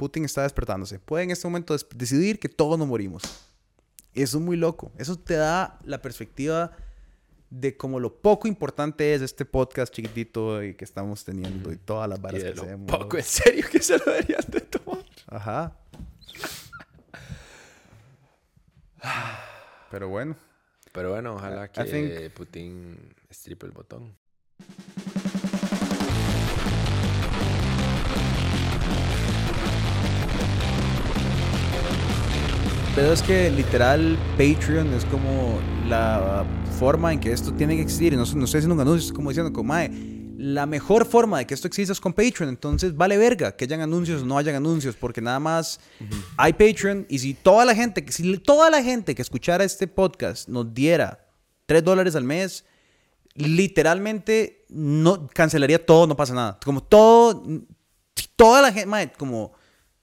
Putin está despertándose. Puede en este momento decidir que todos nos morimos. Eso es muy loco. Eso te da la perspectiva de como lo poco importante es este podcast chiquitito y que estamos teniendo y todas las Y varas de que lo hacemos. poco en serio que se lo deberían de tomar. Ajá. Pero bueno. Pero bueno, ojalá I que think- Putin estripe el botón. Pero es que literal Patreon es como la forma en que esto tiene que existir. Y no, no estoy haciendo un anuncio, es como diciendo, como, "Mae, la mejor forma de que esto exista es con Patreon. Entonces vale verga que hayan anuncios o no hayan anuncios, porque nada más hay Patreon. Y si toda la gente, que- si toda la gente que escuchara este podcast nos diera 3 dólares al mes, literalmente no cancelaría todo, no pasa nada. Como todo, toda la gente, mae, como,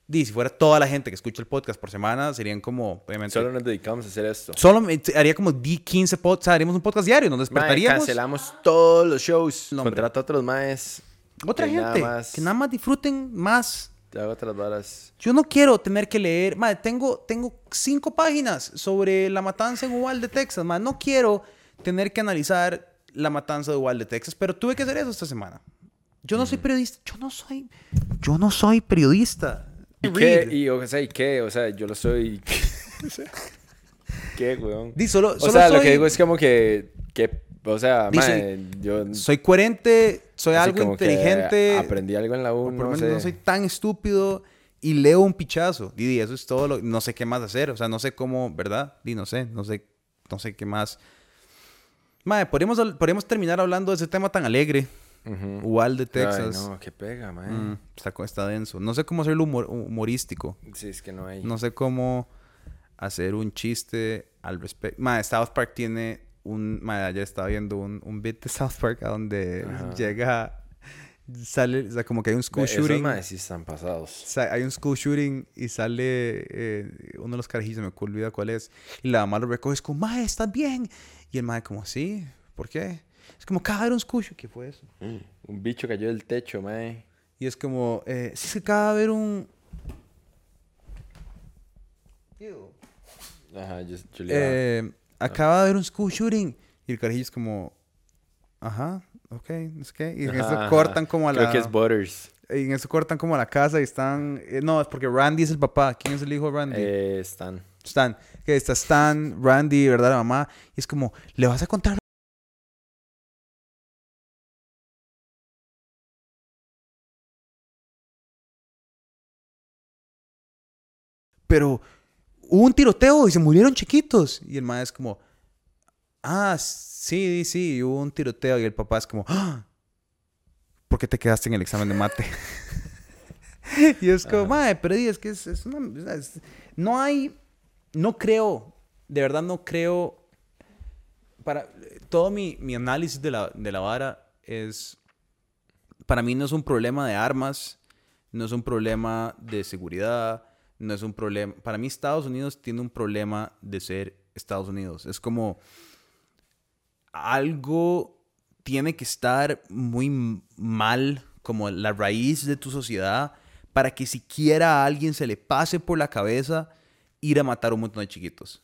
di, si fuera toda la gente que escucha el podcast por semana, serían como, obviamente, Solo nos dedicamos a hacer esto. Solo haría como 10, 15 podcasts, o sea, haríamos un podcast diario, nos despertaríamos. cancelamos todos los shows. No, hombre. Contrata a otros maes. Otra gente, nada más que nada más disfruten más. Te hago otras varas. Yo no quiero tener que leer, madre, tengo, tengo cinco páginas sobre la matanza en Uvalde, Texas, madre, no quiero tener que analizar la matanza de Uvalde, Texas, pero tuve que hacer eso esta semana. Yo no soy periodista, yo no soy, yo no soy periodista. ¿Y qué? Y, o sea, ¿y qué? O sea, yo lo soy... ¿Qué, weón? Di, solo, O solo sea, lo soy- que digo es como que... que o sea, Di, mae, yo... soy coherente, soy algo inteligente. Aprendí algo en la U, por lo no menos sé. no soy tan estúpido y leo un pichazo. Didi, eso es todo lo... No sé qué más hacer. O sea, no sé cómo, ¿verdad? Di, no sé. No sé, no sé qué más... Madre, podríamos, podríamos terminar hablando de ese tema tan alegre. Uvalde, Ay, Texas. no, qué pega, mae. Mm, está, está denso. No sé cómo hacerlo humor- humorístico. Sí, es que no hay... No sé cómo hacer un chiste al respecto. Madre, South Park tiene un... Madre, ayer estaba viendo un, un bit de South Park a donde Ajá. llega... Sale, o sea, como que hay un school Esos shooting. maes sí están pasados. Sa- hay un school shooting y sale eh, uno de los carajillos, me olvida cuál es, y la mamá lo recoge, es como, mae, ¿estás bien? Y el mae como, sí, ¿por qué? Es como, acaba de haber un school shooting, ¿qué fue eso? Un bicho cayó del techo, mae. Y es como, eh, sí, es que acaba de haber un... Ajá, yo, yo le eh, acaba de haber un school shooting. Y el carajillo es como, ajá, ok, no sé qué. Y en eso Ajá, cortan como a Creo la... que es Butters. Y en eso cortan como a la casa y están... eh, no, es porque Randy es el papá. ¿Quién es el hijo de Randy? Eh, Stan. Stan, que está Stan, Randy, ¿verdad? La mamá. Y es como, ¿le vas a contar? Pero hubo un tiroteo y se murieron chiquitos. Y el mamá es como, ah, sí, sí, hubo un tiroteo. Y el papá es como, ah, ¿por qué te quedaste en el examen de mate? y es como, madre, pero es que es, es una... es- no hay... No creo, de verdad no creo... Para, todo mi, mi análisis de la, de la vara es... Para mí no es un problema de armas, no es un problema de seguridad, no es un problema... Para mí Estados Unidos tiene un problema de ser Estados Unidos. Es como algo tiene que estar muy mal como la raíz de tu sociedad para que siquiera a alguien se le pase por la cabeza ir a matar un montón de chiquitos.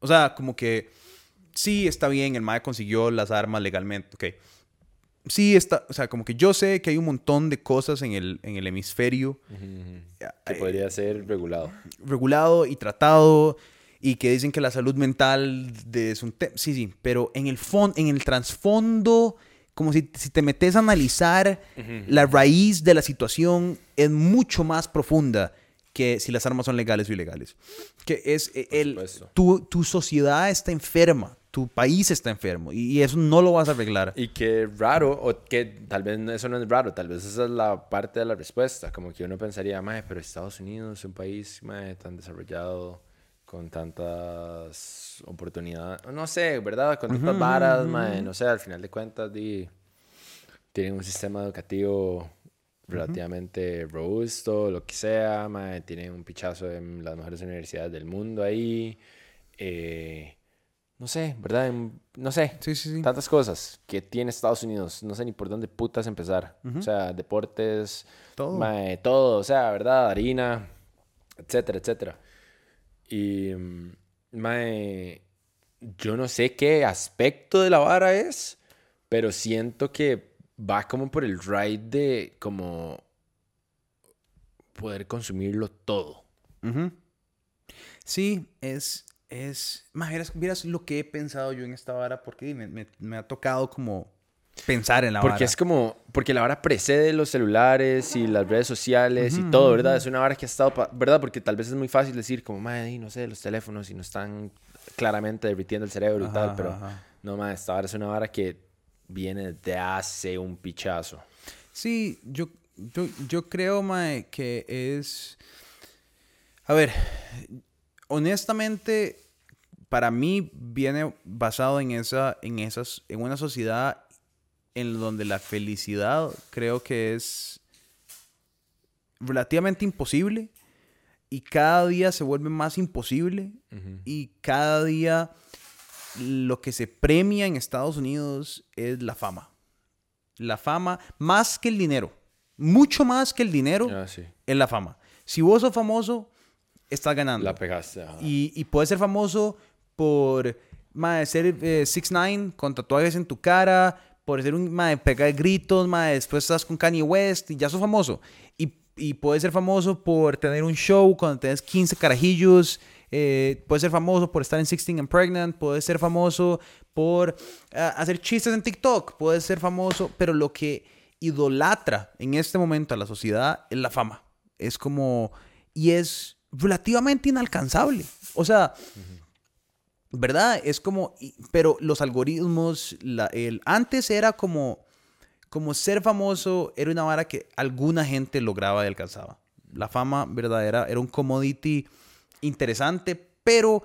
O sea, como que sí está bien, el MAE consiguió las armas legalmente, ok. Sí está, o sea, como que yo sé que hay un montón de cosas en el, en el hemisferio Que podría ser regulado. regulado y tratado y que dicen que la salud mental de- es un tema. Sí, sí, pero en el fondo, en el trasfondo, como si, si te metes a analizar la raíz de la situación, es mucho más profunda que si las armas son legales o ilegales. Que es eh, el, tu, tu sociedad está enferma, tu país está enfermo y, eso no lo vas a arreglar. Y que raro, o que tal vez eso no es raro, tal vez esa es la parte de la respuesta. Como que uno pensaría, mae, pero Estados Unidos es un país mae, tan desarrollado, con tantas oportunidades, no sé, ¿verdad? Con tantas varas, mae, no sé, al final de cuentas, di, tienen un sistema educativo relativamente robusto, lo que sea, mae, tienen un pichazo en las mejores universidades del mundo ahí. eh, no sé, ¿verdad? No sé, Sí, sí, sí. tantas cosas que tiene Estados Unidos. No sé ni por dónde putas empezar. O sea, deportes, Todo. mae, todo, o sea, ¿verdad? Harina, etcétera, etcétera. Y, mm, mae, yo no sé qué aspecto de la vara es, pero siento que va como por el ride de como poder consumirlo todo. Sí, es, es, más, vieras, vieras lo que he pensado yo en esta vara, porque me, me- me ha tocado como pensar en la Porque vara. es como, porque la vara precede los celulares y las redes sociales y todo, ¿verdad? Es una vara que ha estado, ¿verdad? Porque tal vez es muy fácil decir como, madre, no sé, los teléfonos y no están claramente derritiendo el cerebro y tal, pero ajá. no, madre, esta vara es una vara que viene de hace un pichazo. Sí, yo, yo, yo creo, mae, que es... A ver, honestamente, para mí viene basado en esa, en esas, en una sociedad en donde la felicidad creo que es relativamente imposible y cada día se vuelve más imposible y cada día lo que se premia en Estados Unidos es la fama. La fama más que el dinero. Mucho más que el dinero Ah, sí. es la fama. Si vos sos famoso, estás ganando. La pegaste. ajá. Y, y puedes ser famoso por ser 6ix9ine con tatuajes en tu cara, por ser un mae, pegar gritos, mae, después estás con Kanye West y ya sos famoso. Y, y puedes ser famoso por tener un show cuando tenés 15 carajillos. eh, puedes ser famoso por estar en 16 and Pregnant. Puedes ser famoso por ah, hacer chistes en TikTok. Puedes ser famoso, pero lo que idolatra en este momento a la sociedad es la fama. Es como. Y es relativamente inalcanzable. O sea, ¿verdad? Es como. Pero los algoritmos. La, el, antes era como. Como ser famoso era una vara que alguna gente lograba y alcanzaba. La fama verdadera era un commodity interesante, pero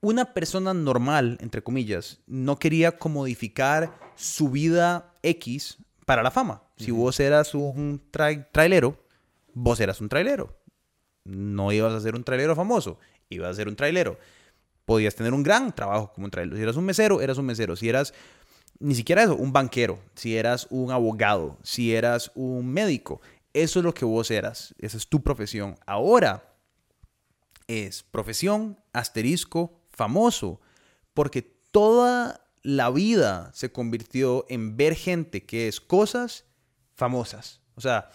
una persona normal, entre comillas, no quería comodificar su vida X para la fama. Si vos eras un trai- trailero, vos eras un trailero. No ibas a ser un trailero famoso, ibas a ser un trailero. Podías tener un gran trabajo como un trailero. Si eras un mesero, eras un mesero. Si eras, ni siquiera eso, un banquero. Si eras un abogado, si eras un médico. Eso es lo que vos eras. Esa es tu profesión. Ahora es profesión, asterisco, famoso. Porque toda la vida se convirtió en ver gente que es cosas famosas. O sea,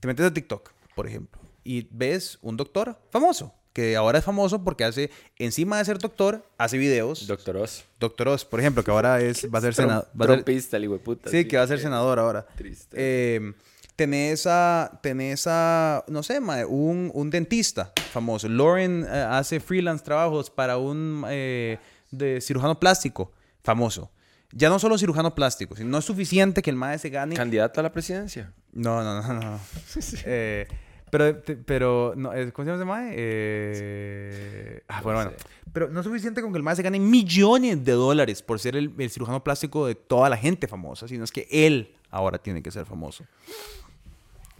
te metes a TikTok, por ejemplo, y ves un doctor famoso, que ahora es famoso porque hace, encima de ser doctor, hace videos. Doctor Oz. Doctor Oz, por ejemplo, que ahora es, va a ser senador. Trompista, el hijo de puta. sí, que va a ser senador ahora. Triste. Eh, tenés a, tenés a, no sé, mae, un, un dentista famoso. Lauren eh, hace freelance trabajos para un eh, de cirujano plástico famoso. Ya no solo cirujano plástico, sino no es suficiente que el mae se gane. ¿Candidato a la presidencia? No, no, no, no. Eh, pero, te- pero, no, eh, ¿cómo se llama ese mae? Eh, ah, bueno, bueno. Pero no es suficiente con que el mae se gane millones de dólares por ser el, el cirujano plástico de toda la gente famosa, sino es que él ahora tiene que ser famoso.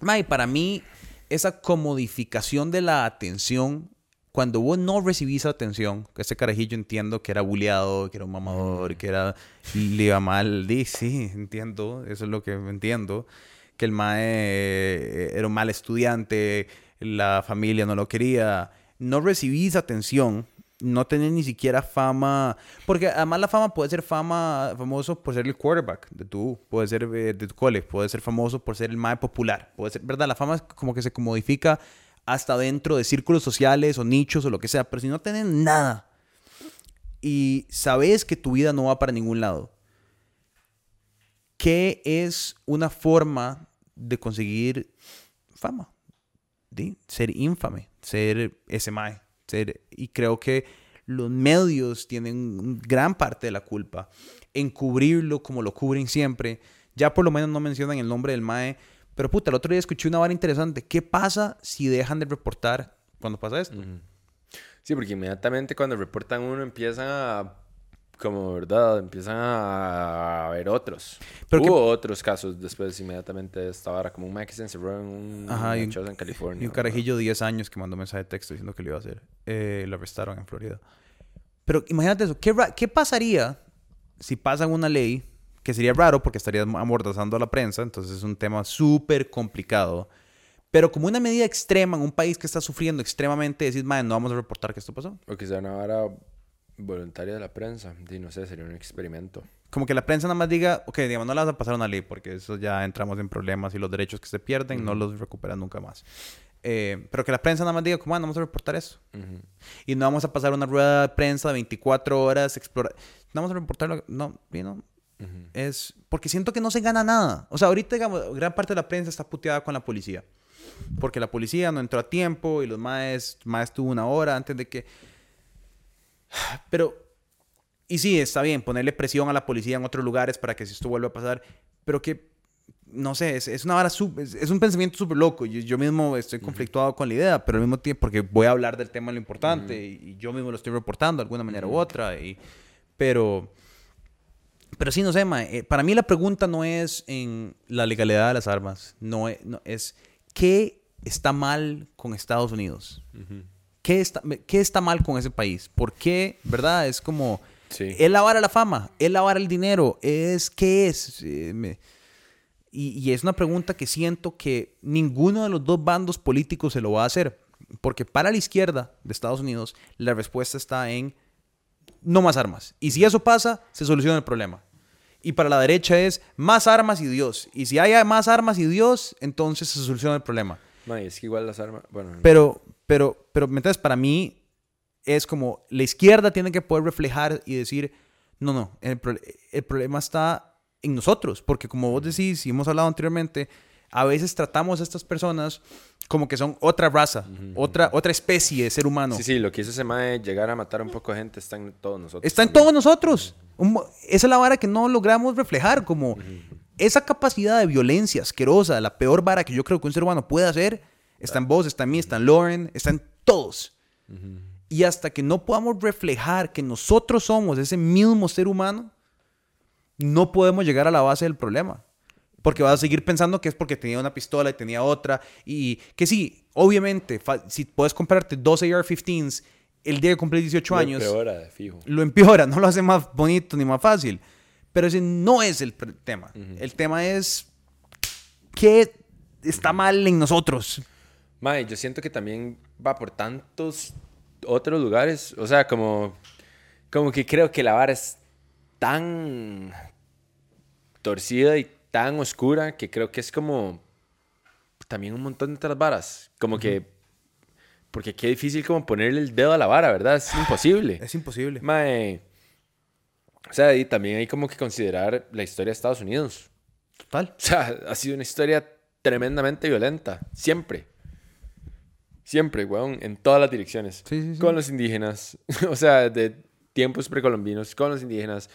Mae, para mí, esa comodificación de la atención, cuando vos no recibís atención, que ese carajillo entiendo que era bulleado, que era un mamador, que era, le iba mal, sí, entiendo, eso es lo que entiendo, que el mae eh, era un mal estudiante, la familia no lo quería, no recibís atención, no tenés ni siquiera fama, porque además la fama puede ser fama famoso por ser el quarterback de tu, puede ser eh, de tu cole, puede ser famoso por ser el más popular, puede ser, ¿verdad? La fama es como que se comodifica hasta dentro de círculos sociales o nichos o lo que sea, pero si no tenés nada y sabes que tu vida no va para ningún lado, ¿qué es una forma de conseguir fama? ¿Sí? Ser infame, ser ese mae, ser... Y creo que los medios tienen gran parte de la culpa en cubrirlo como lo cubren siempre. Ya por lo menos no mencionan el nombre del mae. Pero puta, el otro día escuché una vara interesante. ¿Qué pasa si dejan de reportar cuando pasa esto? Sí, porque inmediatamente cuando reportan uno empiezan a, como verdad, empiezan a ver otros. Pero Hubo otros casos después inmediatamente de esta vara, como un que se encerró en un Ajá, un- en California. Y un carajillo de 10 años que mandó mensaje de texto diciendo que lo iba a hacer. Eh, lo arrestaron en Florida. Pero imagínate eso. ¿Qué, qué pasaría si pasan una ley, que sería raro porque estarías amordazando a la prensa, entonces es un tema súper complicado, pero como una medida extrema en un país que está sufriendo extremadamente, decís, madre, no vamos a reportar que esto pasó. O que sea una vara voluntaria de la prensa. Y no sé, sería un experimento. Como que la prensa nada más diga, ok, digamos, no le vas a pasar una ley porque eso ya entramos en problemas y los derechos que se pierden no los recuperan nunca más. Eh, pero que la prensa nada más diga, como, ah, no vamos a reportar eso. Ujú. Y no vamos a pasar una rueda de prensa de 24 horas, explorar. No vamos a reportarlo. No, you know, Ujú. es porque siento que no se gana nada. O sea, ahorita, digamos, gran parte de la prensa está puteada con la policía. Porque la policía no entró a tiempo y los maes, maes tuvo una hora antes de que... Pero, y sí, está bien, ponerle presión a la policía en otros lugares para que si esto vuelva a pasar, pero que, no sé, es, es una vara, sub- es, es un pensamiento súper loco. Yo, yo mismo estoy conflictuado con la idea, pero al mismo tiempo, porque voy a hablar del tema lo importante y, y yo mismo lo estoy reportando de alguna manera u otra, y, pero... Pero sí, no sé, ma, eh, para mí la pregunta no es en la legalidad de las armas, no es, no, es ¿qué está mal con Estados Unidos? Ujú. ¿Qué está, ¿Qué está mal con ese país? ¿Por qué, verdad? Es como, Sí. ¿es lavar la fama? ¿Es lavar el dinero? ¿Es qué es? Eh, me- y, y es una pregunta que siento que ninguno de los dos bandos políticos se lo va a hacer. Porque para la izquierda de Estados Unidos, la respuesta está en no más armas. Y si eso pasa, se soluciona el problema. Y para la derecha es más armas y Dios. Y si hay más armas y Dios, entonces se soluciona el problema. Ma, y es que igual las armas. Bueno, Pero, pero, pero, entonces para mí es como la izquierda tiene que poder reflejar y decir, no, no, el, pro- el problema está en nosotros. Porque como vos decís, y hemos hablado anteriormente, a veces tratamos a estas personas como que son otra raza, otra, otra especie de ser humano. Sí, sí, lo que hizo ese mae llegar a matar a un poco de gente está en todos nosotros. Está en todos nosotros. Un esa es la vara que no logramos reflejar, como esa capacidad de violencia asquerosa, la peor vara que yo creo que un ser humano puede hacer, está en vos, está en mí, está en Lauren, está en todos. Y hasta que no podamos reflejar que nosotros somos ese mismo ser humano, no podemos llegar a la base del problema. Porque vas a seguir pensando que es porque tenía una pistola y tenía otra. Y que sí, obviamente, si puedes comprarte 12 AR-15s el día que cumples 18 Lo años, empeora, de fijo. lo empeora, no lo hace más bonito ni más fácil. Pero ese no es el tema. El tema es qué está mal en nosotros. Mae, yo siento que también va por tantos otros lugares. O sea, como, como que creo que la vara es tan torcida y tan oscura que creo que es como también un montón de otras varas. Como que, porque qué difícil como ponerle el dedo a la vara, ¿verdad? Es imposible. Es imposible. Mae, o sea, y también hay como que considerar la historia de Estados Unidos. Total. O sea, ha sido una historia tremendamente violenta. Siempre. Siempre, weón. En todas las direcciones. Sí, sí, sí. Con los indígenas. o sea, de tiempos precolombinos. Con los indígenas.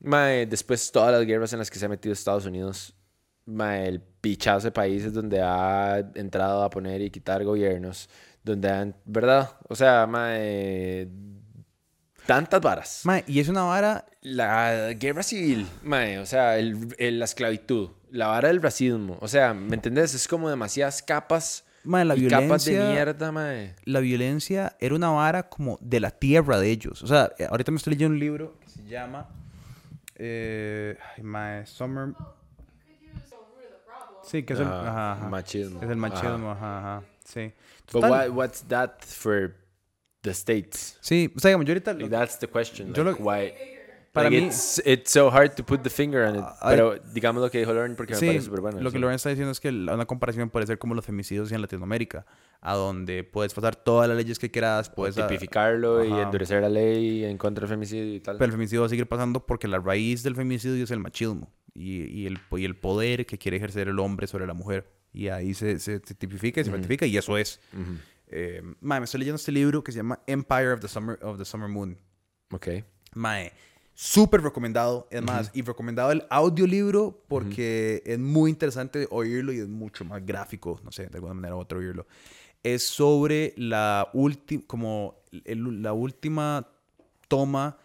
Mae, después todas las guerras en las que se ha metido Estados Unidos. Mae, el pichazo de países donde ha entrado a poner y quitar gobiernos. Donde han... ¿Verdad? O sea, mae... Tantas varas. Mae, y es una vara. La guerra civil, mae, o sea, el- el- la esclavitud, la vara del racismo, o sea, ¿me entendés? Es como demasiadas capas Mae, la y capas de violencia- mierda, mae. La violencia era una vara como de la tierra de ellos. O sea, eh, ahorita me estoy leyendo un libro que se llama. Eh, mae, Summer. Sí, que es el. Ajá, Ajá, ajá. machismo. Es el machismo, ajá, ajá. Sí. But Total. what, what's that for the states? Sí, o sea, digamos, yo ahorita. Like, that's the question. Yo like, lo- why? Para like, mí- it's, it's so hard to put the finger on it. Ah, pero digamos lo que dijo Lauren porque me Sí, parece súper bueno. lo que. Lorenzo está diciendo es que una comparación puede ser como los femicidios en Latinoamérica, a donde puedes pasar todas las leyes que quieras, puedes a- Tipificarlo y Ajá. endurecer la ley en contra del femicidio y tal. pero el femicidio va a seguir pasando porque la raíz del femicidio es el machismo y, y el, y el poder que quiere ejercer el hombre sobre la mujer. Y ahí se, se- se tipifica y se ratifica y eso es. Eh, mae, me estoy leyendo este libro que se llama Empire of the Summer, of the Summer Moon. Ok. Mae, súper recomendado. Es más, y recomendado el audiolibro porque es muy interesante oírlo y es mucho más gráfico, no sé, de alguna manera u otra oírlo. Es sobre la última, como el- la última toma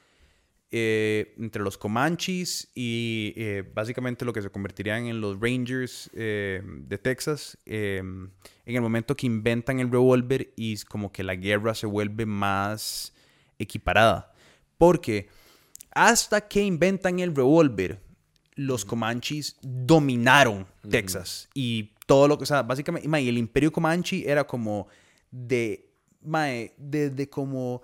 eh, entre los Comanches y eh, básicamente lo que se convertirían en los Rangers eh, de Texas en el momento que inventan el revólver y como que la guerra se vuelve más equiparada Porque hasta que inventan el revólver, los Comanches dominaron Texas. Y todo lo que, o sea, básicamente, mae, el imperio Comanche era como de, mae, desde como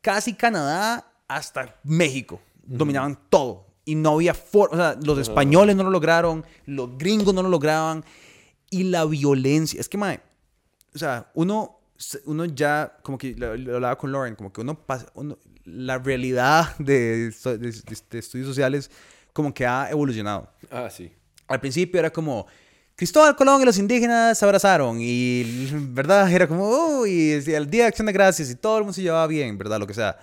casi Canadá hasta México. Dominaban todo. Y no había forma, o sea, los españoles no lo lograron, los gringos no lo lograban. Y la violencia, es que, mae, o sea, uno, uno ya, como que lo hablaba con Lauren, como que uno pasa, uno- la realidad de, de- estudios sociales como que ha evolucionado. Ah, sí. Al principio era como Cristóbal Colón y los indígenas se abrazaron y, ¿verdad? Era como, oh, y el Día de Acción de Gracias y todo el mundo se llevaba bien, ¿verdad? Lo que sea.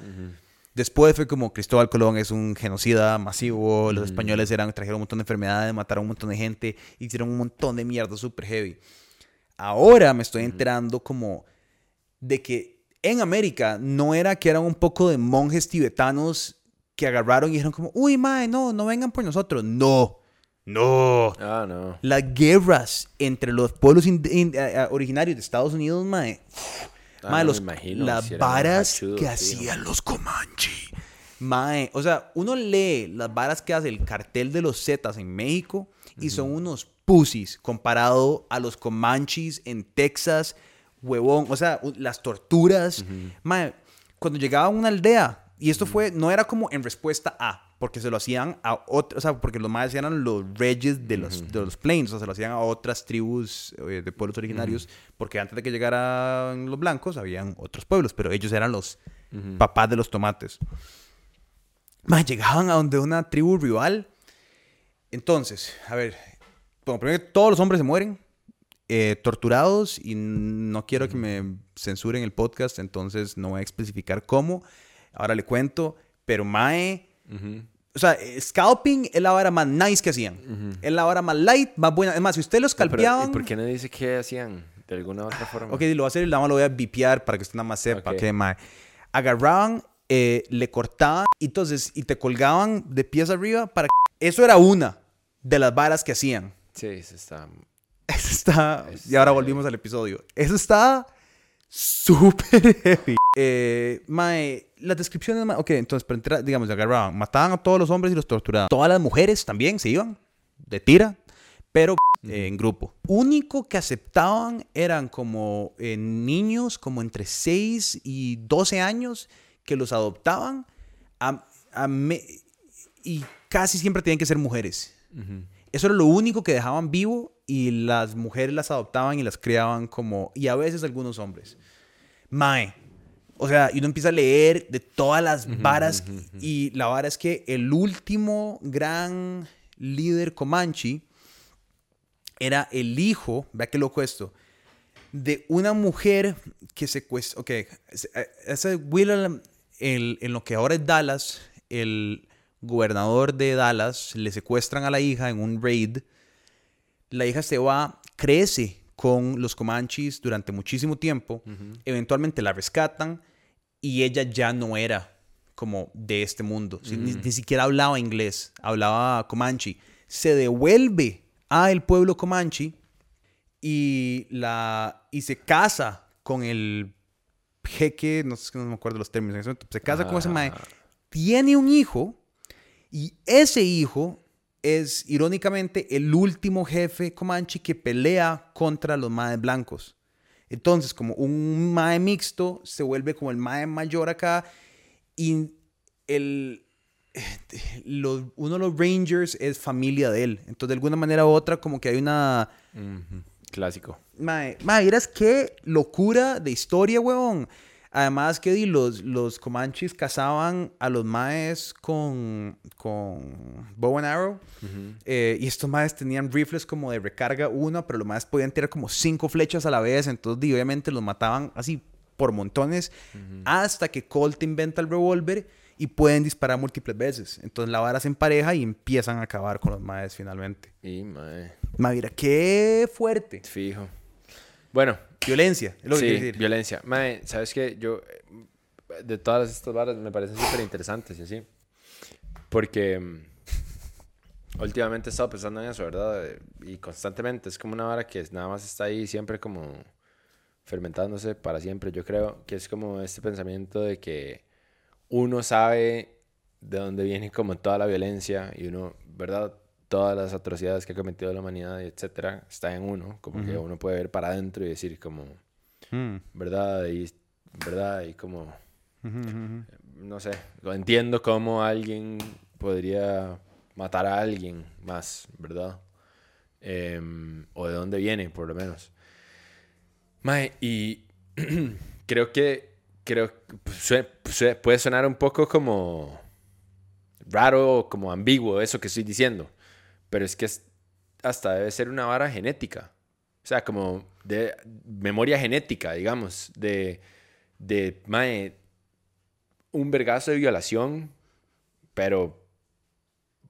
Después fue como Cristóbal Colón es un genocida masivo, los españoles eran, trajeron un montón de enfermedades, mataron un montón de gente, hicieron un montón de mierda súper heavy. Ahora me estoy enterando como de que en América no era que eran un poco de monjes tibetanos que agarraron y dijeron como, uy, mae, no, no vengan por nosotros. No, no. Ah, no. Las guerras entre los pueblos eh, eh, originarios de Estados Unidos, mae. Ah, mae, no, los, me imagino, las si varas que hacían los Comanche. Mae, o sea, uno lee las varas que hace el cartel de los Zetas en México y son unos pussies comparado a los Comanches en Texas, huevón. O sea, las torturas. Mae, cuando llegaba a una aldea, y esto fue, no era como en respuesta a, porque se lo hacían a otros, o sea, porque los maes eran los reyes de los, de los plains, o sea, se lo hacían a otras tribus eh, de pueblos originarios, porque antes de que llegaran los blancos, habían otros pueblos, pero ellos eran los papás de los tomates. Mae, llegaban a donde una tribu rival. Entonces, a ver, bueno, primero todos los hombres se mueren, eh, torturados, y no quiero que me censuren el podcast, entonces no voy a especificar cómo. Ahora le cuento, pero Mae, o sea, eh, scalping es la vara más nice que hacían. Es la vara más light, más buena. Es más, si usted lo scalpeaban. ¿Y por qué no dice qué hacían? De alguna otra forma. Ok, lo voy a hacer y nada más lo voy a vipear para que usted nada más sepa Ok. que mae. Agarraban, eh, le cortaban, y entonces, y te colgaban de pies arriba para. Eso era una de las varas que hacían. Sí, eso está... Eso está... Y ahora volvimos al episodio. Eso está súper heavy. Eh, mae, las descripciones... mae, Ok, entonces, para entrar, digamos, agarraban, mataban a todos los hombres y los torturaban. Todas las mujeres también se iban de tira, pero eh, en grupo. Único que aceptaban eran como eh, niños, como entre 6 y 12 años, que los adoptaban a- a me- y casi siempre tenían que ser mujeres. Eso era lo único que dejaban vivo y las mujeres las adoptaban y las criaban como, y a veces algunos hombres. Mae. O sea, y uno empieza a leer de todas las varas y la vara es que el último gran líder Comanche era el hijo, vea qué loco esto, de una mujer que secuestró, ok, ese- ese William, el- en lo que ahora es Dallas, el gobernador de Dallas, le secuestran a la hija en un raid, la hija se va, crece con los Comanches durante muchísimo tiempo, eventualmente la rescatan y ella ya no era como de este mundo, ni, ni siquiera hablaba inglés, hablaba Comanche, se devuelve a el pueblo Comanche y, la, y se casa con el jeque, no sé, no me acuerdo los términos se casa con ese mae, tiene un hijo y ese hijo es irónicamente el último jefe Comanche que pelea contra los maes blancos. Entonces, como un mae mixto se vuelve como el mae mayor acá y el, los- uno de los Rangers es familia de él. Entonces, de alguna manera u otra, como que hay una... Clásico. Mae, mae, ¿vieras qué locura de historia, huevón? Además que di, los, los Comanches cazaban a los maes con, con bow and arrow. Eh, y estos maes tenían rifles como de recarga uno, pero los maes podían tirar como cinco flechas a la vez. Entonces, di, obviamente, los mataban así por montones. Hasta que Colt inventa el revólver y pueden disparar múltiples veces. Entonces, la vara se empareja y empiezan a acabar con los maes finalmente. Y, mae, mira, qué fuerte. fijo. Bueno, Violencia, es lo que sí, quiero decir. violencia. Mae, ¿sabes qué? Yo, de todas estas varas, me parecen súper interesantes y así. Porque mm, últimamente he estado pensando en eso, ¿verdad? Y constantemente es como una vara que nada más está ahí siempre como fermentándose para siempre. Yo creo que es como este pensamiento de que uno sabe de dónde viene como toda la violencia y uno, ¿verdad? Todas las atrocidades que ha cometido la humanidad, etcétera, está en uno. Como que uno puede ver para adentro y decir como, Mm. ¿verdad? Y, ¿verdad? Y como, no sé, lo entiendo cómo alguien podría matar a alguien más, ¿verdad? Em, o de dónde viene, por lo menos. Mae, y creo que, creo puede sonar un poco como raro, como ambiguo eso que estoy diciendo, pero es que hasta debe ser una vara genética. O sea, como de memoria genética, digamos, de, de mae, un vergazo de violación, pero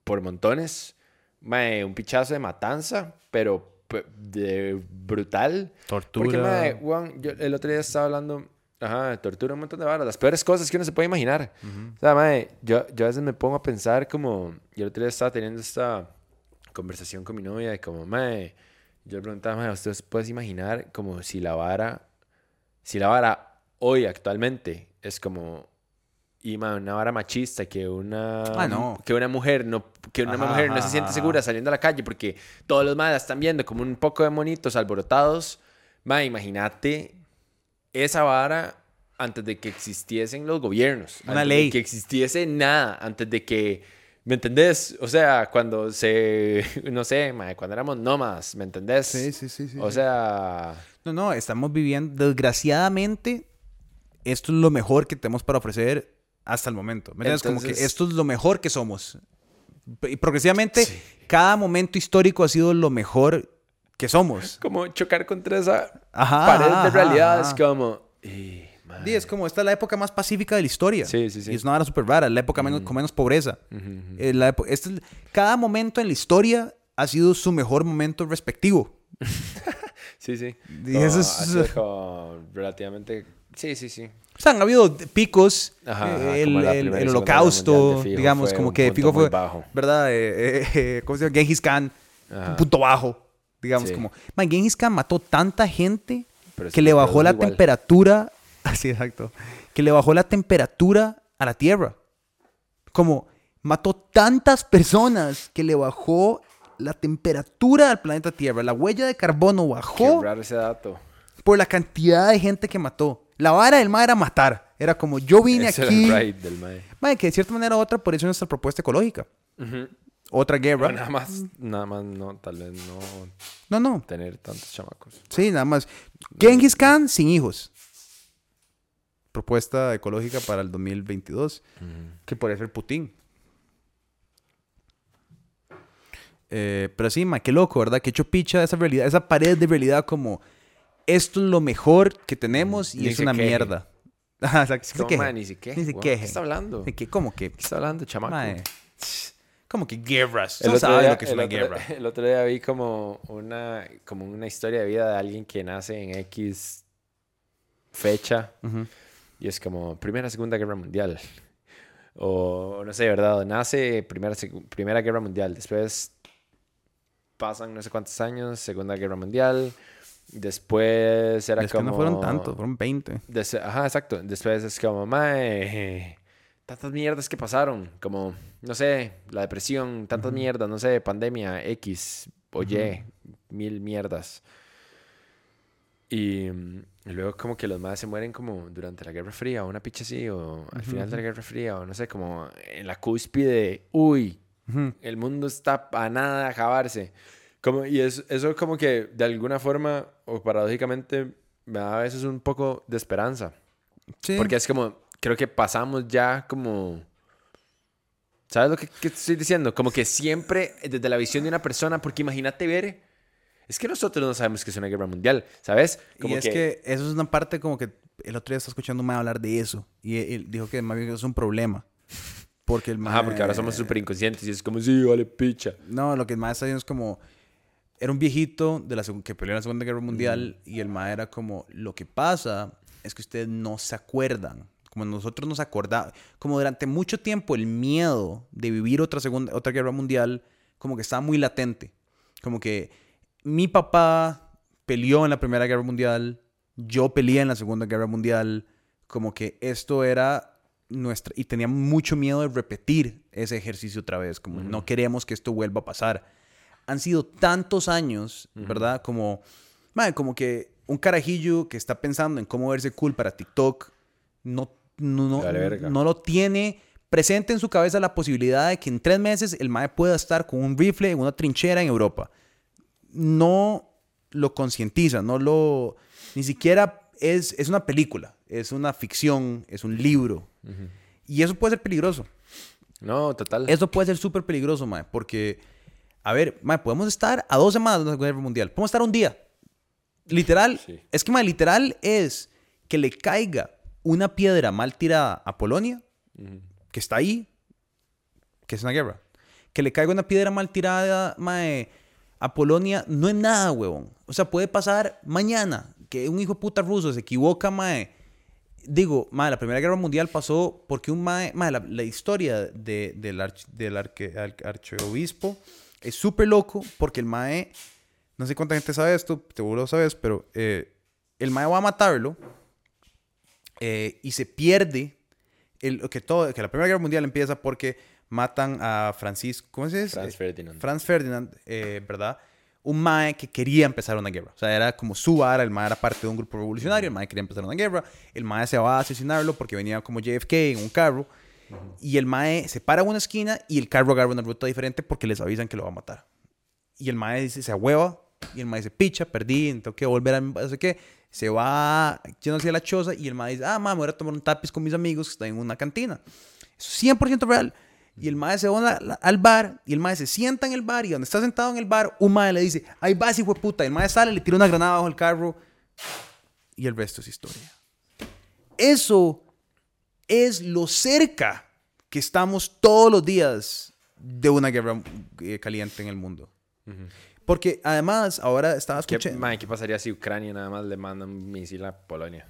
por montones. Mae, un pichazo de matanza, pero de brutal. Tortura. Porque, mae, yo el otro día estaba hablando, ajá, tortura, un montón de varas, las peores cosas que uno se puede imaginar. O sea, mae, yo, yo a veces me pongo a pensar como, yo el otro día estaba teniendo esta conversación con mi novia y como, mae, yo le preguntaba, mae, ¿usted se puede imaginar como si la vara, si la vara hoy actualmente es como y mae, una vara machista que una Ah, no. que una mujer no que una Ajá, mujer no ajá, se siente ajá. segura saliendo a la calle porque todos los madres están viendo como un poco de monitos alborotados mae, imagínate esa vara antes de que existiesen los gobiernos Una antes ley. de que existiese nada antes de que ¿me entendés? o sea cuando se no sé mae, cuando éramos nómadas ¿me entendés? Sí, sí, sí, sí, o sí. sea No, no, estamos viviendo, desgraciadamente, esto es lo mejor que tenemos para ofrecer hasta el momento. ¿Me entiendes? Como que Entonces- esto es lo mejor que somos. Y progresivamente, cada momento histórico ha sido lo mejor que somos. como chocar contra esa Ajá, pared de ajá, realidad es ajá. como y, Sí, es como, esta es la época más pacífica de la historia. Sí, sí, sí. Y es una hora súper rara, la época menos, con menos pobreza. Eh, la este es- cada momento en la historia ha sido su mejor momento respectivo. Sí, sí. Y eso es- hace como relativamente... Sí, sí, sí. O sea, han habido picos, Ajá, eh, ajá, el, el- el holocausto, Mundial digamos, como que muy fue, bajo. ¿verdad? Eh, eh, eh, ¿Cómo se llama? Genghis Khan, Ajá. un punto bajo, digamos, Sí. como... Man, Genghis Khan mató tanta gente Pero es que le bajó la igual. temperatura, así exacto, que le bajó la temperatura a la Tierra. Como mató tantas personas que le bajó la temperatura al planeta Tierra. La huella de carbono Qué bajó raro ese dato. por la cantidad de gente que mató. La vara del mar era matar. Era como yo vine Ese aquí. era el del mae. Mae, que de cierta manera u otra, por eso es nuestra propuesta ecológica. Otra guerra. Pero nada más, nada más no, tal vez no No, no. tener tantos chamacos. Sí, nada más. Genghis Khan sin hijos. Propuesta ecológica para el 2022. Que podría ser Putin. Eh, pero sí, ma, qué loco, ¿verdad? Que hecho picha esa realidad, esa pared de realidad como esto es lo mejor que tenemos y es una queje. mierda. Exacto, Es ni se como, queje. mae, ni se queje. Ni se weón. queje. ¿Qué está hablando? ¿De qué? ¿Cómo que? ¿Qué está hablando, chamaco? Mae, Como que guerras. El no otro, sabe día, lo que es el una otro- guerra. el otro día vi como una, como una historia de vida de alguien que nace en X fecha Ujú. Y es como Primera, Segunda Guerra Mundial. O no sé, ¿verdad? Nace Primera, primera Guerra Mundial, después pasan no sé cuántos años, Segunda Guerra Mundial, después era Es que como... no fueron tantos, fueron 20. Des- Ajá, exacto. Después es como, mae, tantas mierdas que pasaron. Como, no sé, la depresión, tantas mierdas, no sé, pandemia, X o Y, mil mierdas. Y, mm, y luego como que los más se mueren como durante la Guerra Fría o una picha así, o al final de la Guerra Fría, o no sé, como en la cúspide de, uy, Ujú. el mundo está a nada de acabarse. Como, y es- eso como que de alguna forma o paradójicamente me da a veces un poco de esperanza. Sí. Porque es como, creo que pasamos ya como... ¿Sabes lo que, que estoy diciendo? Como que siempre desde la visión de una persona, porque imagínate ver... Es que nosotros no sabemos que es una guerra mundial, ¿sabes? Como y es que... eso es una parte como que el otro día estaba escuchando un hablar de eso. Y él dijo que más bien es un problema. Porque el mae... Ajá, porque ahora somos súper inconscientes y es como, sí, vale, picha. No, lo que el mae está diciendo es como... Era un viejito de la que peleó en la Segunda Guerra Mundial y el mae era como... Lo que pasa es que ustedes no se acuerdan. Como nosotros nos acordamos. Como durante mucho tiempo el miedo de vivir otra, segunda, otra guerra mundial como que estaba muy latente. Como que mi papá peleó en la Primera Guerra Mundial, yo peleé en la Segunda Guerra Mundial, como que esto era nuestra y tenía mucho miedo de repetir ese ejercicio otra vez, como no queremos que esto vuelva a pasar. Han sido tantos años, ¿verdad? Como, mae, como que un carajillo que está pensando en cómo verse cool para TikTok no, no, no lo tiene presente en su cabeza la posibilidad de que en tres meses el mae pueda estar con un rifle en una trinchera en Europa. No lo concientiza, no lo... Ni siquiera es, es una película, es una ficción, es un libro. Y eso puede ser peligroso. No, total. Eso puede ser súper peligroso, mae, porque, a ver, mae, podemos estar a dos semanas de una guerra mundial. Podemos estar un día. Literal, Sí. es que, mae, literal es que le caiga una piedra mal tirada a Polonia, que está ahí, que es una guerra. Que le caiga una piedra mal tirada, mae, a Polonia, no es nada, huevón. O sea, puede pasar mañana que un hijo puta ruso se equivoca, mae. Digo, mae, la Primera Guerra Mundial pasó porque un mae, mae, la, historia de- del, arch- del es súper loco porque el mae, no sé cuánta gente sabe esto, seguro lo sabes, pero eh, el mae va a matarlo eh, y se pierde el, que, todo, que la Primera Guerra Mundial empieza porque matan a Francisco, ¿cómo se dice? Franz Ferdinand. Franz Ferdinand, eh, ¿verdad? Un mae que quería empezar una guerra. O sea, era como su vara, el mae era parte de un grupo revolucionario, el mae quería empezar una guerra, el mae se va a asesinarlo porque venía como JFK en un carro, y el mae se para en una esquina y el carro agarra una ruta diferente porque les avisan que lo va a matar. Y el mae dice, se ahueva, y el mae dice, picha, perdí, tengo que volver a no sé qué. Se va yendo hacia la choza y el mae dice, ah, mae, me voy a tomar un tapiz con mis amigos que están en una cantina. Eso es 100% real. Y el mae se va al bar y el mae se sienta en el bar y donde está sentado en el bar, un mae le dice, ahí vas, hijo de puta. Y el mae sale, le tira una granada bajo el carro y el resto es historia. Eso es lo cerca que estamos todos los días de una guerra eh, caliente en el mundo. Porque además, ahora estaba ¿Qué, escuchando... mae, ¿Qué pasaría si Ucrania nada más le manda un misil a Polonia?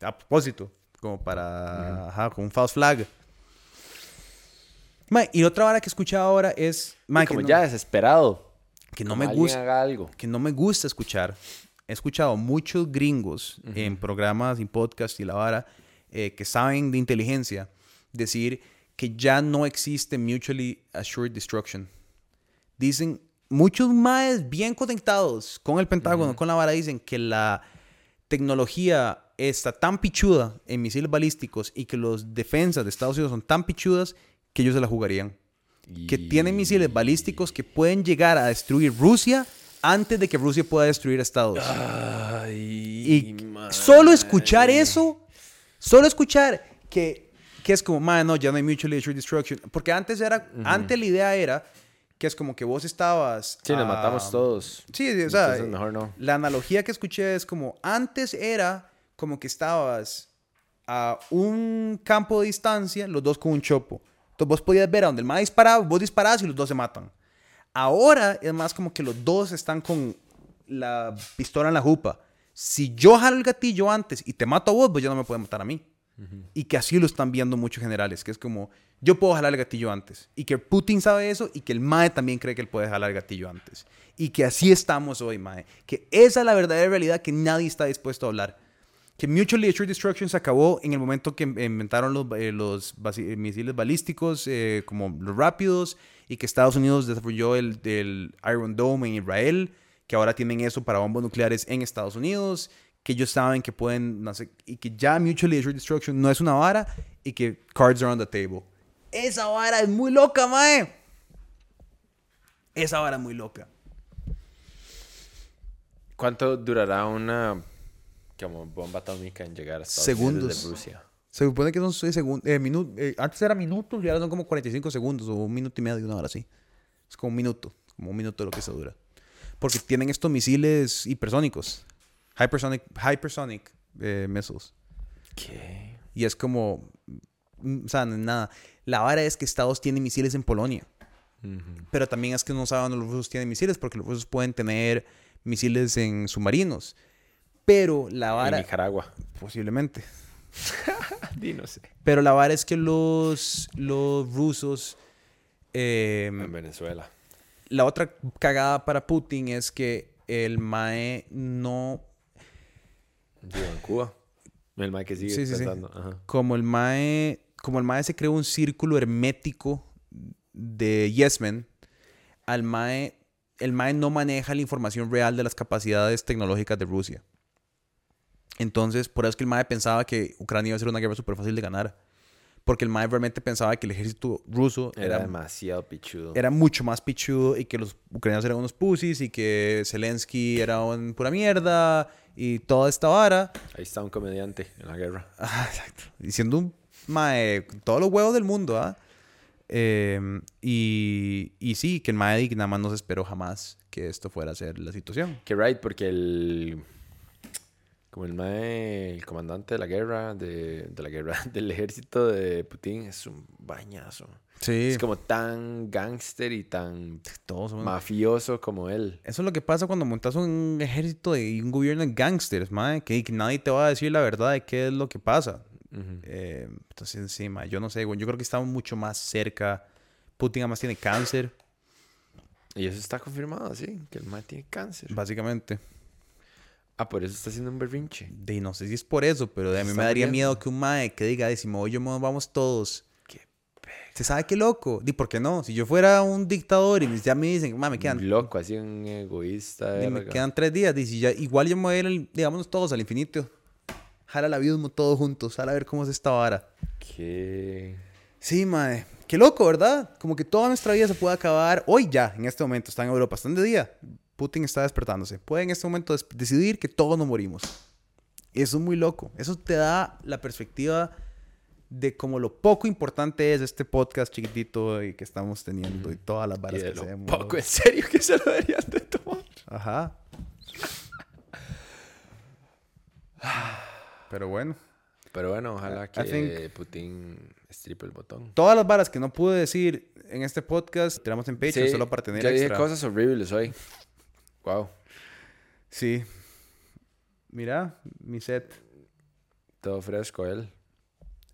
a propósito, como para, ajá, con un false flag. Mae, y otra vara que he escuchado ahora es, mae, Y que, como no, ya desesperado. que no Como me gusta, haga algo. que no me gusta escuchar. He escuchado muchos gringos en programas y podcasts y la vara eh, que saben de inteligencia decir que ya no existe mutually assured destruction. Dicen, muchos maes bien conectados con el Pentágono, con la vara, dicen que la tecnología está tan pichuda en misiles balísticos y que los defensas de Estados Unidos son tan pichudas que ellos se la jugarían. Que tienen misiles balísticos que pueden llegar a destruir Rusia antes de que Rusia pueda destruir a Estados. Ay, Y solo escuchar eso, solo escuchar que, que es como, man, no, ya no hay mutually assured destruction. Porque antes era, antes la idea era que es como que vos estabas. Sí, nos matamos todos. Sí, o sea, Entonces, mejor no. la analogía que escuché es como, antes era como que estabas a un campo de distancia, los dos con un chopo. Entonces vos podías ver a donde el más disparaba, vos disparabas y los dos se matan. Ahora es más como que los dos están con la pistola en la jupa. Si yo jalo el gatillo antes y te mato a vos, pues ya no me puede matar a mí. Y que así lo están viendo muchos generales, que es como, yo puedo jalar el gatillo antes. Y que Putin sabe eso y que el MAE también cree que él puede jalar el gatillo antes. Y que así estamos hoy, MAE. Que esa es la verdadera realidad que nadie está dispuesto a hablar. Que Mutually Assured Destruction se acabó en el momento que inventaron los, eh, misiles balísticos eh, como los rápidos y que Estados Unidos desarrolló el, Iron Dome en Israel, que ahora tienen eso para bombas nucleares en Estados Unidos, que ellos saben que pueden, y que ya Mutually Assured Destruction no es una vara y que cards are on the table. Esa vara es muy loca, mae. Esa vara es muy loca. ¿Cuánto durará una como bomba atómica en llegar a Estados Unidos Segundos. desde Rusia? Se supone que son 6 segundos. antes era minutos y ahora son como 45 segundos o un minuto y medio, una hora así. Es como un minuto, como un minuto lo que se dura. Porque tienen estos misiles hipersónicos. Hypersonic, hypersonic eh, missiles. ¿Qué? Y es como. mm, O sea, nada. La vara es que Estados tienen misiles en Polonia. Pero también es que no saben los rusos tienen misiles, porque los rusos pueden tener misiles en submarinos. Pero la En vara. Nicaragua. Posiblemente. Pero la vara es que los, los rusos. eh, En Venezuela. la otra cagada para Putin es que el MAE no. En Cuba. El mae que sigue Sí, sí, sí. pensando. Ajá. Como el MAE como el mae se creó un círculo hermético de Yes Men, al mae, el mae no maneja la información real de las capacidades tecnológicas de Rusia. Entonces, por eso es que el mae pensaba que Ucrania iba a ser una guerra súper fácil de ganar. Porque el mae realmente pensaba que el ejército ruso Era, era, demasiado pichudo. era mucho más pichudo y que los ucranianos eran unos pussies y que Zelensky era un pura mierda y toda esta vara. Ahí está un comediante en la guerra. Ah, exacto. Diciendo un mae, con todos los huevos del mundo, ¿ah? Eh, y, y sí, que el mae nada más no se esperó jamás que esto fuera a ser la situación. Que right, porque el. Como el mae, el comandante de la guerra, de, de la guerra, del ejército de Putin, es un bañazo. Sí. Es como tan gángster y tan todos somos- mafioso como él. Eso es lo que pasa cuando montas un ejército y un gobierno de gangsters, mae, que, que nadie te va a decir la verdad de qué es lo que pasa. Eh, entonces, encima, yo no sé, güey, yo creo que estamos mucho más cerca. Putin además tiene cáncer, Y eso está confirmado, sí, que el mae tiene cáncer. básicamente. Ah, por eso está haciendo un berrinche. De, no sé si es por eso, pero de a mí Está me daría muriendo. miedo que un mae que diga, "Ay, si me voy yo, me vamos todos. Qué ¿Se sabe qué loco? Di, ¿por qué no? Si yo fuera un dictador y ya me dicen, "Ma, me quedan, Loco, así un egoísta. di, me quedan tres días, di, si ya, igual yo me voy a ir, digámonos todos al infinito. Jala el abismo todos juntos, jala a ver cómo es esta vara. Qué... Sí, mae. Qué loco, ¿verdad? Como que toda nuestra vida se puede acabar hoy ya, en este momento. Está en Europa, están de día. Putin está despertándose. Puede en este momento decidir que todos nos morimos. Y eso es muy loco. Eso te da la perspectiva de como lo poco importante es este podcast chiquitito y que estamos teniendo y todas las Y varas de que lo hacemos. poco en serio que se lo deberían de tomar. Ajá. Pero bueno. Pero bueno, ojalá que think- Putin estripe el botón. Todas las varas que no pude decir en este podcast, tiramos en Patreon Sí, solo para tener dije extra. cosas horribles hoy. Wow. Sí. Mira, mi set. Todo fresco él.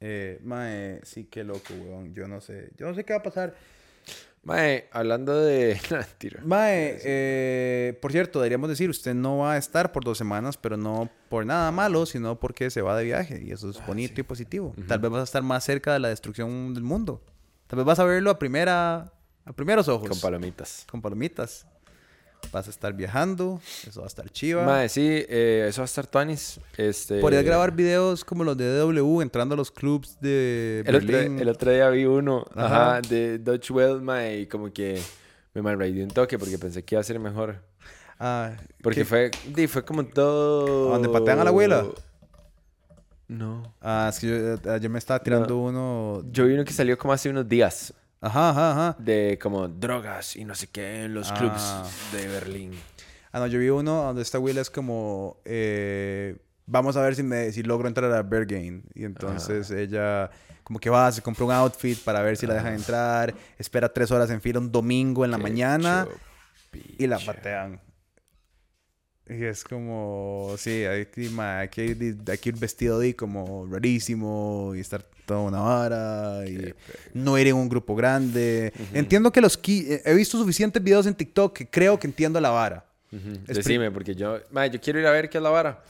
Eh, mae, sí, qué loco, weón. Yo no sé. Yo no sé qué va a pasar. Mae, hablando de... Mentira. Mae, eh, por cierto, deberíamos decir, usted no va a estar por dos semanas, pero no por nada malo, sino porque se va de viaje. Y eso es bonito y positivo. Tal vez vas a estar más cerca de la destrucción del mundo. Tal vez vas a verlo a primera, a primeros ojos. Con palomitas. Con palomitas. Vas a estar viajando. Eso va a estar chiva. Mae, sí, eh, eso va a estar Tuanis. Este... Podrías grabar videos como los de DW entrando a los clubs de El otro, el otro día vi uno, Ajá. ajá, de Dutch Well, mae, y como que me malraidé un toque porque pensé que iba a ser mejor. Ah, Porque ¿qué? fue, fue como todo... ¿A donde patean a la abuela? No. Ah, es que yo, eh, ayer me estaba tirando uno. Yo vi uno que salió como hace unos días. Ajá, ajá, ajá. De como drogas y no sé qué en los Ah. clubs de Berlín. Ah, no, yo vi uno donde esta Will es como. eh, vamos a ver si, me, si logro entrar a Berghain. Y entonces ella, como que va, se compra un outfit para ver si la dejan entrar. Espera tres horas en fila un domingo en la Qué mañana y la patean. Y es como, sí, hay que, ma, hay que ir vestido de como rarísimo y estar toda una vara y no ir en un grupo grande. Entiendo que los... eh, He visto suficientes videos en TikTok que creo que entiendo la vara. Ujú. Es Decime, porque yo, mae, yo quiero ir a ver qué es la vara.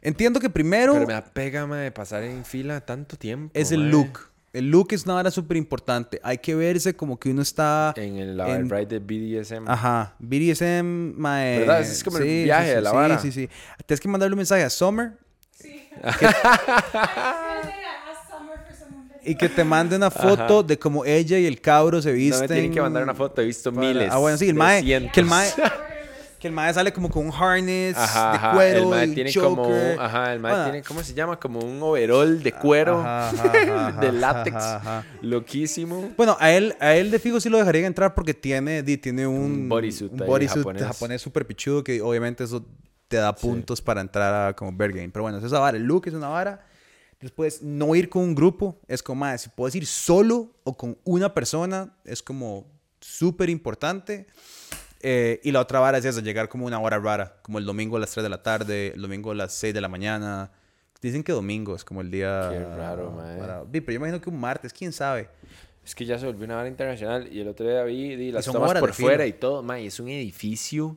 Entiendo que primero Pero me da pega, mae, de pasar en fila tanto tiempo. es el look. El look es una vara súper importante. Hay que verse como que uno está... En el, la, en- el ride de BDSM. Ajá, BDSM, mae. ¿Verdad? Ese es como el sí, viaje sí, de sí, la sí, vara. Sí, sí, Tienes que mandarle un mensaje a Summer Sí. Videos. y que te mande una foto de cómo ella y el cabro se No visten. me tienen que mandar una foto, he visto para- miles. Ah, bueno, sí, el mae. Que el mae. que el mae sale como con un harness Ajá, de ajá, cuero. el mae y tiene como, ajá, el mae tiene, ¿cómo se llama? Como un overall de cuero, Ajá, de látex, loquísimo. Bueno, a él, a él de fijo sí lo dejarían entrar porque tiene, tiene un, bodysuit un bodysuit japonés. japonés súper pichudo que obviamente eso te da puntos para entrar a como Bergame. Pero bueno, es esa vara. El look es una vara. Después, no ir con un grupo es como, más si puedes ir solo o con una persona, es como súper importante. Eh, y la otra vara es esa, llegar como una hora rara, como el domingo a las 3 de la tarde, el domingo a las 6 de la mañana. Dicen que domingo es como el día... Qué raro, Di, Pero yo imagino que un martes, quién sabe. Es que ya se volvió una vara internacional y el otro día vi, di, las tomas por fuera y todo. Mae, es un edificio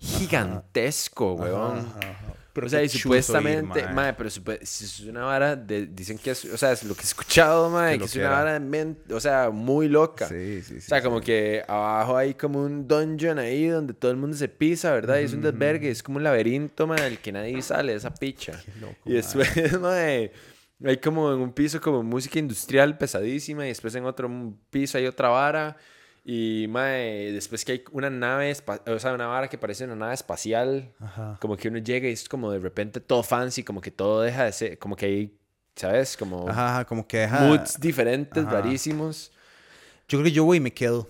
gigantesco, weón. Ajá, ajá. Pero o sea, qué y supuestamente, ir, mae. pero si es una vara, de- dicen que es, o sea, es lo que he escuchado, mae, Que que es que una era. vara, men- o sea, muy loca. Sí, sí, sí. o sea, como sí. que abajo hay como un dungeon ahí donde todo el mundo se pisa, ¿verdad? Y es un desvergue, es como un laberinto, mae, del que nadie sale esa picha. loco, y después, mae, hay como en un piso como música industrial pesadísima y después en otro piso hay otra vara. Y, mae, después que hay una nave, o sea, una vara que parece una nave espacial. Ajá. Como que uno llega y es como de repente todo fancy, como que todo deja de ser, como que hay, ¿sabes? Como Ajá, como que deja... moods diferentes, Ajá. rarísimos. Yo creo que yo voy y me quedo.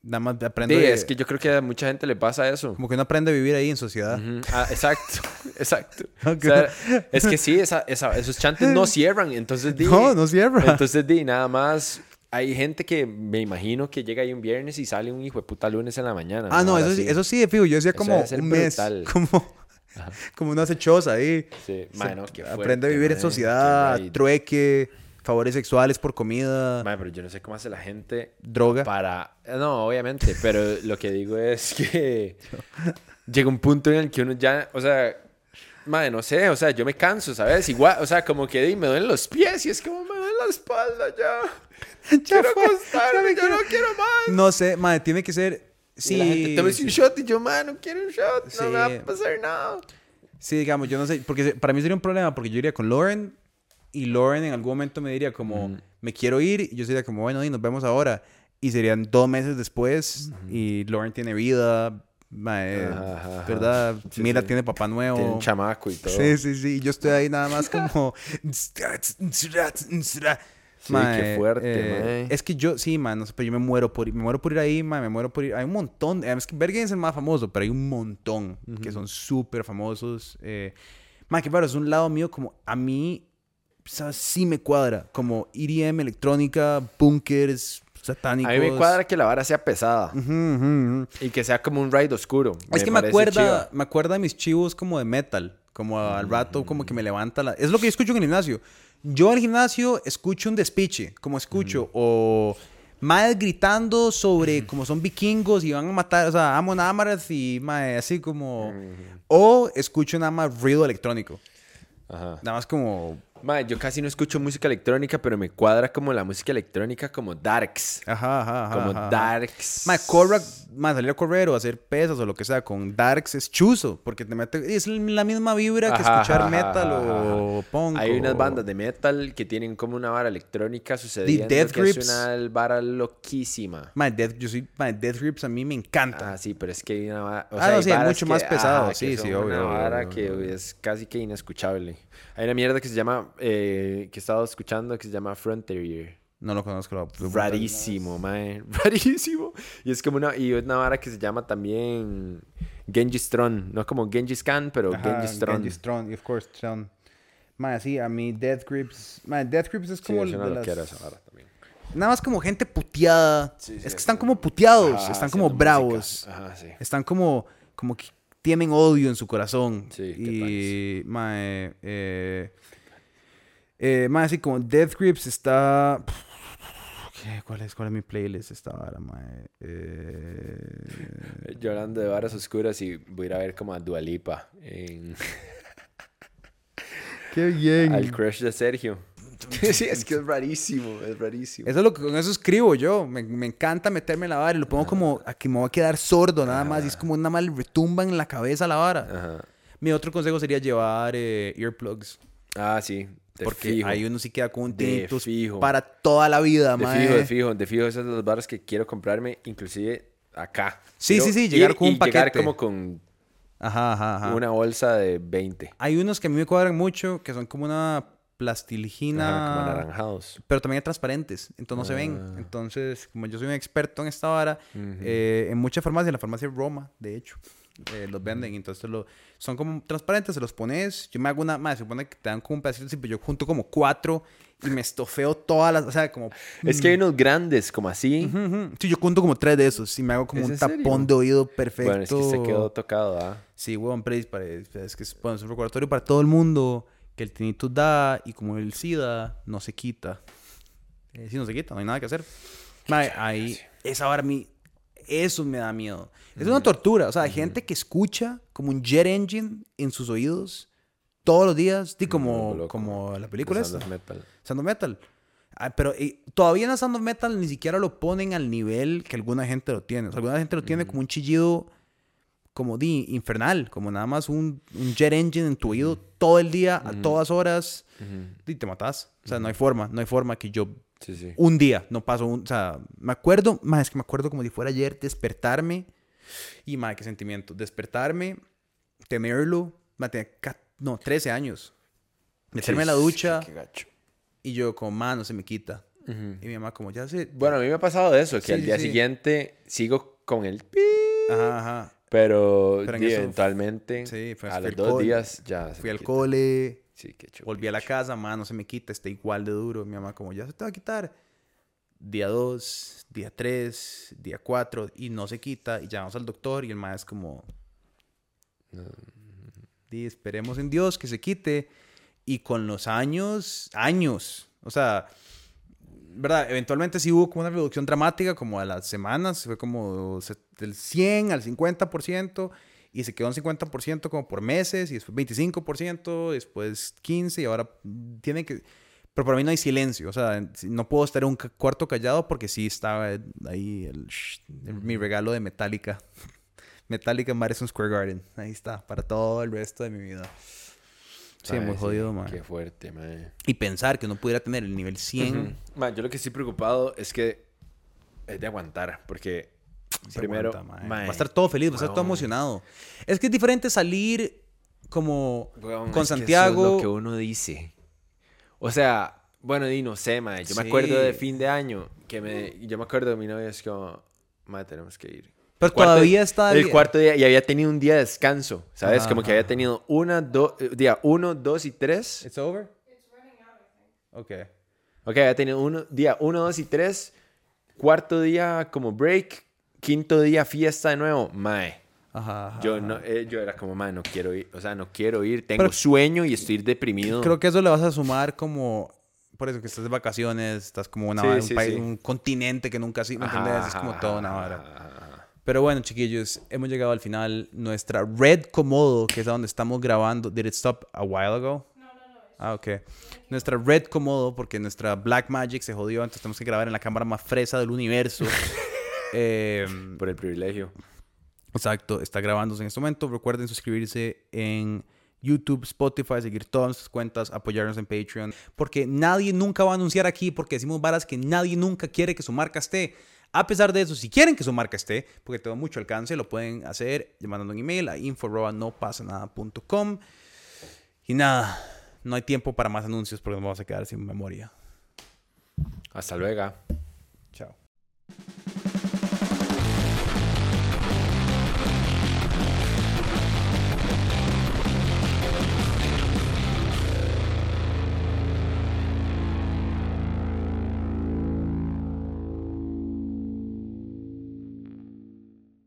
Nada más aprendo... Sí, de- es que yo creo que a mucha gente le pasa eso. Como que uno aprende a vivir ahí en sociedad. Ujú. Ah, exacto, exacto. Ok. O sea, es que sí, esa, esa- esos chantes no cierran, entonces di, No, no cierra. entonces di, nada más. Hay gente que me imagino que llega ahí un viernes y sale un hijo de puta lunes en la mañana. Ah, no, eso sí, eso sí, fijo. Yo decía como un mes. brutal. Como, como una cechosa ahí. Sí, Se- mae, no, qué aprende a fuerte, vivir en sociedad, trueque, favores sexuales por comida, Mae, pero yo no sé cómo hace la gente droga. para... No, obviamente, pero lo que digo es que llega un punto en el que uno ya, o sea, madre, no sé, o sea, yo me canso, ¿sabes? Igual, o sea, como que me duelen los pies y es como me duele la espalda ya. quiero acostarme, yo no quiero más. No sé, madre, tiene que ser. Sí. Y la gente, Sí, "Tómese sí, un shot y yo, man, no quiero un shot, no me va Sí. a pasar nada. sí, digamos, yo no sé, porque para mí sería un problema, porque yo iría con Lauren y Lauren en algún momento me diría como, me quiero ir, y yo sería como, bueno, y nos vemos ahora. Y serían dos meses después, y Lauren tiene vida, mae, ajá. ¿verdad? Sí, Mira, sí. tiene papá nuevo. Tiene un chamaco y todo. Sí, sí, sí. Yo estoy ahí nada más como. Sí, qué fuerte, mae. Es que yo, sí, man, no sé, pero yo me muero por ir, me muero por ir ahí, man, me muero por ir. Hay un montón. Es que Bergen es el más famoso, pero hay un montón que son súper famosos. Eh, man, que claro, es un lado mío como a mí, ¿sabes? Sí me cuadra. Como EDM, electrónica, bunkers, satánicos. A mí me cuadra que la vara sea pesada y que sea como un ride oscuro. Es que me acuerda, chiva. me acuerda de mis chivos como de metal, como al rato como que me levanta la... Es lo que yo escucho en el gimnasio. Yo al gimnasio escucho un despiche, como escucho, o más gritando sobre como son vikingos y van a matar, o sea, amo námaras y así como... O escucho nada más ruido electrónico, Ajá. nada más como... Mae, yo casi no escucho música electrónica, pero me cuadra como la música electrónica como darks. Ajá, ajá, ajá. Como ajá. darks. Mae, corra, mae, salir a correr o hacer pesas o lo que sea con darks es chuzo, porque te mete, es la misma vibra que escuchar metal o punk. Hay unas o- bandas de metal que tienen como una vara electrónica sucediendo Death que Grips. es una vara loquísima. Mae, Death, yo soy, mae, Death Grips a mí me encanta. Ah, sí, pero es que hay una vara... o Ah, sea, no, hay sí, varas mucho que- más pesado, ajá, sí, sí, obvio, Una obvio, vara obvio, que obvio. es casi que inescuchable. Hay una mierda que se llama... eh, que he estado escuchando que se llama Frontier. No lo conozco. lo- lo- Rarísimo, mae. Rarísimo. Y es como una... Y una vara que se llama también... Genghis Tron. No como Genghis Khan, pero Ajá, Genghis Tron. Genghis Tron, y of course, Tron. Mae, sí, a mí Death Grips... Mae, Death Grips es Sí, como es el una de las- loquera esa vara también. Nada más como gente puteada. Sí, sí, es que es están como- puteados, Ajá, están como bravos. Ajá, sí. Están como, como que tienen odio en su corazón. Sí, y, mae, eh, eh, mae, así como Death Grips está... ¿Qué? ¿Cuál es, ¿Cuál es mi playlist esta hora, mae? Eh, Yo hablando de varas oscuras y voy a ir a ver como a Dualipa en... ¡Qué bien! al crush de Sergio. sí, es que es rarísimo, es rarísimo. Eso es lo que con eso escribo yo. Me, me encanta meterme en la vara y lo pongo como a que me voy a quedar sordo nada más. Y es como nada más le retumba en la cabeza la vara. Ajá. Mi otro consejo sería llevar eh, earplugs. Ah, sí. De Porque fijo. ahí uno sí queda con un fijo. para toda la vida, De mae. fijo, de fijo, de fijo. Esas son las barras que quiero comprarme, inclusive acá. Sí, Quiero sí, sí, llegar ir con un y llegar paquete. como con Ajá, ajá, ajá. una bolsa de 20. Hay unos que a mí me cuadran mucho, que son como una Ajá, plastiligina. como anaranjados. pero también hay transparentes, entonces no se Ah. ven. Entonces, como yo soy un experto en esta vara, eh, en muchas farmacias, en la farmacia Roma, de hecho, eh, los venden. Entonces, lo, son como transparentes, se los pones. Yo me hago una, más se supone que te dan como un pedacito, pero yo junto como cuatro y me estofeo todas las, o sea, como... Es que hay unos grandes, como así. Ujú. Sí, yo junto como tres de esos y me hago como ¿Es un tapón serio? de oído perfecto. Bueno, es que se quedó tocado, ¿ah? Sí, huevón, pero es, que es, bueno, es un recordatorio para todo el mundo que el tinnitus da y como el SIDA no se quita. Eh, sí, no se quita, no hay nada que hacer. Mae, ahí, esa hora a mí, eso me da miedo. Es una tortura, o sea, hay gente que escucha como un jet engine en sus oídos todos los días, di como, loco, como la película Sound esta, of Metal. Sound of Metal. Ah, pero eh, todavía en la Sound of Metal ni siquiera lo ponen al nivel que alguna gente lo tiene. O sea, alguna gente lo tiene como un chillido como di infernal, como nada más un, un jet engine en tu oído todo el día, a todas horas, y te matas. O sea, no hay forma, no hay forma que yo Sí, sí. un día, no paso un, o sea, me acuerdo, más es que me acuerdo como si fuera ayer despertarme y más qué sentimiento, despertarme, tenerlo, ma, tenía ca- no, 13 años. Meterme en la Sí, ducha Qué gacho. y yo como, man, no se me quita. Y mi mamá como, ya sé. Bueno, a mí me ha pasado eso, que Sí, al sí, día sí. siguiente sigo con el Ajá, ajá. Pero, Pero eventualmente sí, a los dos cole, días ya Fui al quita. cole, Sí, qué chulo. volví a la casa, man, no se me quita, está igual de duro. Mi mamá como, ya se te va a quitar. Día 2, día 3, día 4 y no se quita y llamamos al doctor y el maestro es como, Di, esperemos en Dios que se quite. Y con los años, años, o sea, ¿verdad? Eventualmente sí hubo como una reducción dramática, como a las semanas, fue como del 100 al 50%, y se quedó en 50% como por meses, y después 25%, después 15%, y ahora tiene que... Pero para mí no hay silencio, o sea, no puedo estar en un cuarto callado porque sí estaba ahí mi regalo de Metallica. Metallica Madison Square Garden. Ahí está, para todo el resto de mi vida. Sí, muy jodido, man. Qué fuerte, man. Y pensar que no pudiera tener el nivel 100. Ujú. Ma, yo lo que estoy preocupado es que es de aguantar, porque se primero aguanta, mae. mae, va a estar todo feliz, va a estar todo emocionado. Es que es diferente salir como weón, con es que eso Santiago. es lo que uno dice. O sea, bueno, di, no sé, mae. Yo me acuerdo de Sí. fin de año que me. Yo me acuerdo de mi novia, es como, mae, tenemos que ir. Pero El cuarto- todavía está El cuarto día, y había tenido un día de descanso, ¿sabes? Ajá, Como que había tenido una, dos, día uno, dos y tres. It's over? Okay. Ok, había tenido uno, día uno, dos y tres. Cuarto día como break. Quinto día fiesta de nuevo. Mae. Ajá, ajá, Yo, ajá. no, eh, yo era como, mae, no quiero ir. O sea, no quiero ir. Tengo Pero- sueño y estoy deprimido. Creo que eso le vas a sumar como por eso que estás de vacaciones, estás como una Sí, vara, sí, un, país, sí. un continente que nunca sí, ¿me Ajá, entendés? Es como ajá, toda una ajá, vara. ajá, ajá. Pero bueno, chiquillos, hemos llegado al final. Nuestra Red Komodo, que es a donde estamos grabando. ¿Did it stop a while ago? No, no, no. Ah, ok. Nuestra Red Komodo, porque nuestra Black Magic se jodió, entonces tenemos que grabar en la cámara más fresa del universo. Eh, Por el privilegio. exacto, está grabándose en este momento. Recuerden suscribirse en YouTube, Spotify, seguir todas nuestras cuentas, apoyarnos en Patreon, porque nadie nunca va a anunciar aquí, porque decimos varas que nadie nunca quiere que su marca esté. A pesar de eso, si quieren que su marca esté, porque tengo mucho alcance, lo pueden hacer mandando un email a info.nopasanada.com. Y nada, no hay tiempo para más anuncios porque nos vamos a quedar sin memoria. Hasta luego. Chao.